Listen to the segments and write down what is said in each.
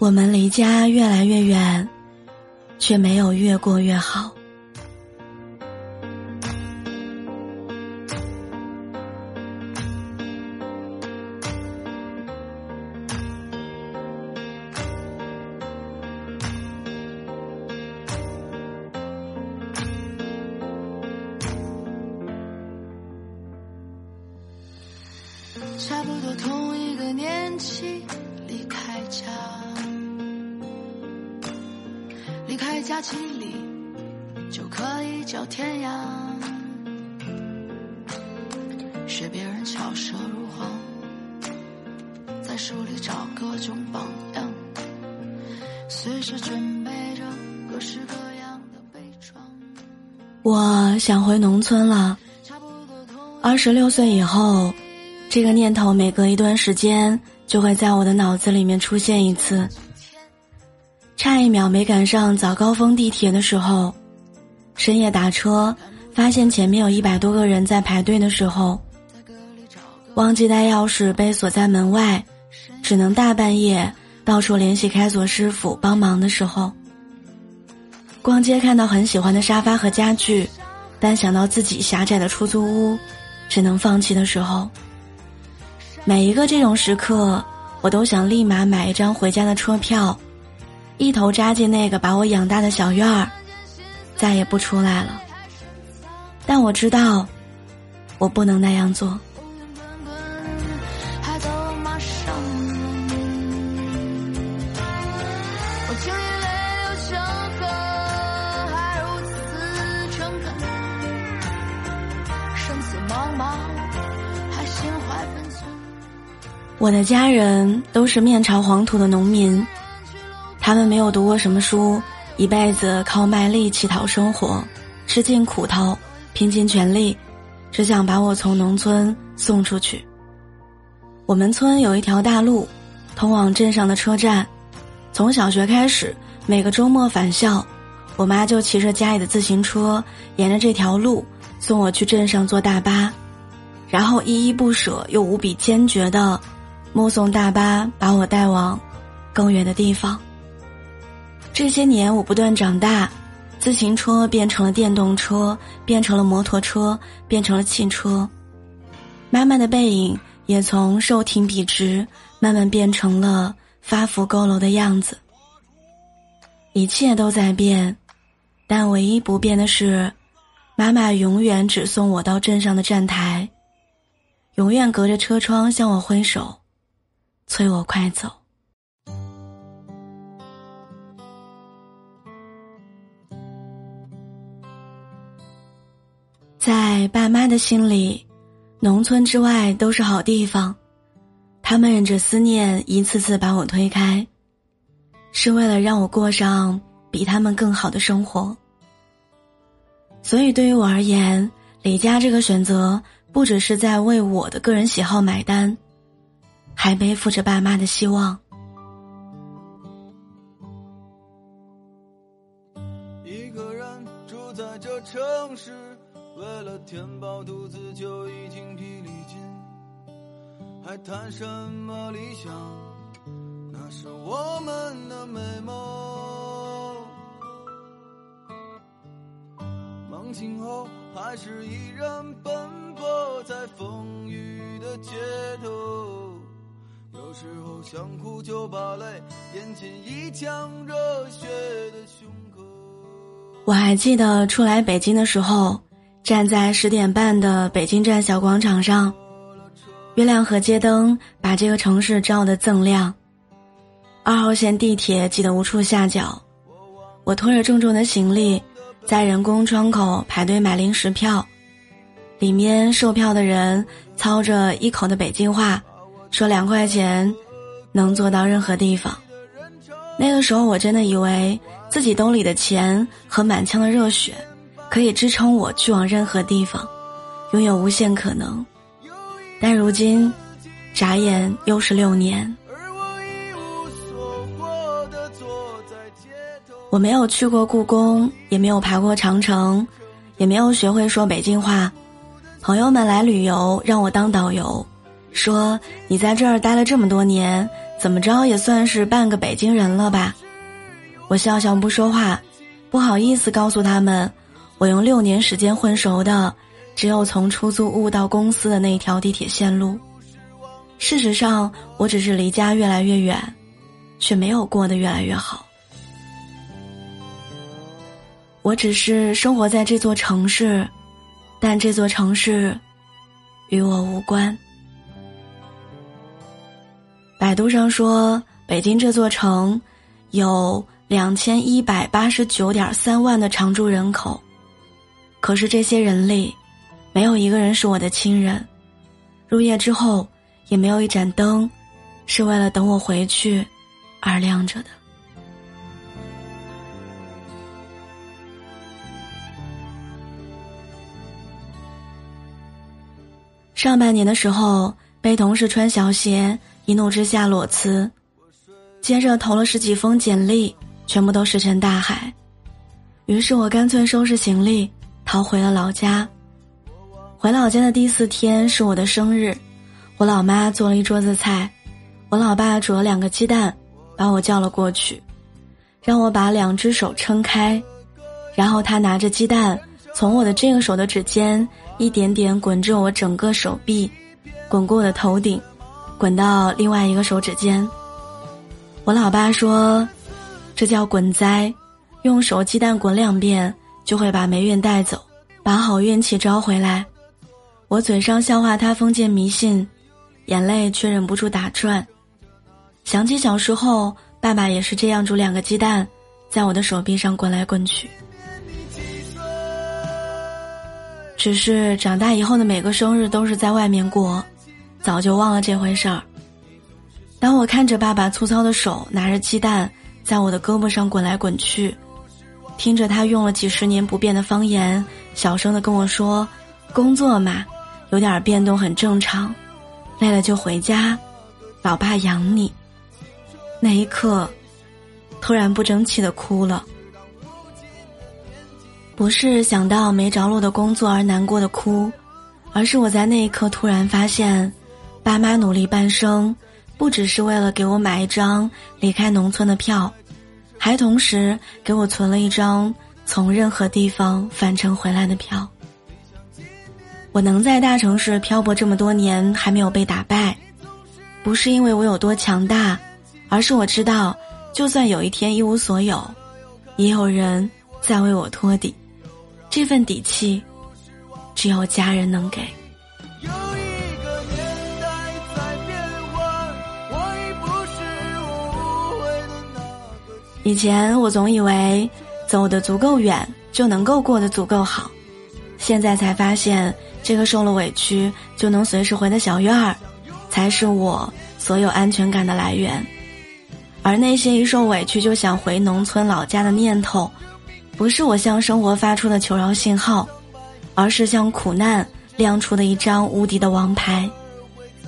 我们离家越来越远，却没有越过越好。家几里就可以叫天涯。学别人巧舌如簧，在书里找各种榜样，随时准备着各式各样的悲怆。我想回农村了。二十六岁以后。这个念头每隔一段时间就会在我的脑子里面出现一次。差一秒没赶上早高峰地铁的时候，深夜打车发现前面有一百多个人在排队的时候，忘记带钥匙被锁在门外，只能大半夜到处联系开锁师傅帮忙的时候，逛街看到很喜欢的沙发和家具，但想到自己狭窄的出租屋，只能放弃的时候。每一个这种时刻，我都想立马买一张回家的车票，一头扎进那个把我养大的小院儿，再也不出来了。但我知道，我不能那样做。我的家人都是面朝黄土的农民，他们没有读过什么书，一辈子靠卖力气讨生活，吃尽苦头，拼尽全力，只想把我从农村送出去。我们村有一条大路，通往镇上的车站。从小学开始，每个周末返校，我妈就骑着家里的自行车，沿着这条路送我去镇上坐大巴，然后依依不舍又无比坚决的。目送大巴把我带往更远的地方。这些年，我不断长大，自行车变成了电动车，变成了摩托车，变成了汽车。妈妈的背影也从瘦挺笔直，慢慢变成了发福佝偻的样子。一切都在变，但唯一不变的是，妈妈永远只送我到镇上的站台，永远隔着车窗向我挥手。催我快走。在爸妈的心里，农村之外都是好地方，他们忍着思念，一次次把我推开，是为了让我过上比他们更好的生活。所以，对于我而言，离家这个选择，不只是在为我的个人喜好买单。还背负着爸妈的希望。一个人住在这城市，为了填饱肚子就已经疲力尽，还谈什么理想？那是我们的美梦。梦醒后，还是依然奔波在风雨的街头。有时候想哭就把泪咽进一腔热血的胸口。我还记得初来北京的时候，站在十点半的北京站小广场上，月亮和街灯把这个城市照得锃亮。二号线地铁挤得无处下脚，我拖着重重的行李，在人工窗口排队买临时票，里面售票的人操着一口的北京话。说两块钱，能坐到任何地方。那个时候我真的以为自己兜里的钱和满腔的热血，可以支撑我去往任何地方，拥有无限可能。但如今，眨眼又是六年。我没有去过故宫，也没有爬过长城，也没有学会说北京话。朋友们来旅游，让我当导游。说你在这儿待了这么多年，怎么着也算是半个北京人了吧？我笑笑不说话，不好意思告诉他们，我用六年时间混熟的，只有从出租屋到公司的那条地铁线路。事实上，我只是离家越来越远，却没有过得越来越好。我只是生活在这座城市，但这座城市与我无关。百度上说，北京这座城有两千一百八十九点三万的常住人口，可是这些人里，没有一个人是我的亲人。入夜之后。也没有一盏灯，是为了等我回去而亮着的。上半年的时候，被同事穿小鞋，一怒之下裸辞，接着投了十几封简历，全部都石沉大海。于是我干脆收拾行李，逃回了老家。回老家的第四天是我的生日。我老妈做了一桌子菜，我老爸煮了两个鸡蛋，把我叫了过去，让我把两只手撑开，然后他拿着鸡蛋从我的这个手的指尖一点点滚至我整个手臂，滚过我的头顶，滚到另外一个手指尖。我老爸说：“这叫滚灾，用手鸡蛋滚两遍就会把霉运带走，把好运气招回来。”我嘴上笑话他封建迷信。眼泪却忍不住打转，想起小时候，爸爸也是这样煮两个鸡蛋，在我的手臂上滚来滚去。只是长大以后的每个生日都是在外面过，早就忘了这回事儿。当我看着爸爸粗糙的手拿着鸡蛋在我的胳膊上滚来滚去，听着他用了几十年不变的方言，小声的跟我说：“工作嘛，有点变动很正常。”累了就回家，老爸养你。那一刻，突然不争气的哭了。不是想到没着落的工作而难过的哭，而是我在那一刻突然发现，爸妈努力半生，不只是为了给我买一张离开农村的票，还同时给我存了一张从任何地方返程回来的票。我能在大城市漂泊这么多年还没有被打败，不是因为我有多强大，而是我知道，就算有一天一无所有，也有人在为我托底，这份底气，只有家人能给。以前我总以为，走得足够远就能够过得足够好，现在才发现。这个受了委屈就能随时回的小院儿，才是我所有安全感的来源。而那些一受委屈就想回农村老家的念头，不是我向生活发出的求饶信号，而是向苦难亮出的一张无敌的王牌，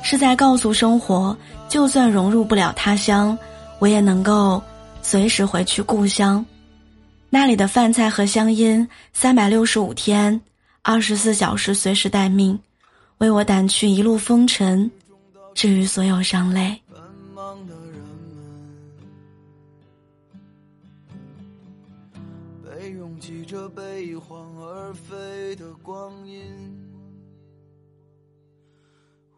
是在告诉生活，就算融入不了他乡，我也能够随时回去故乡，那里的饭菜和香烟，三百六十五天，二十四小时随时待命，为我掸去一路风尘，治愈所有伤泪。被拥挤着，被一晃而飞的光阴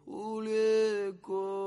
忽略过。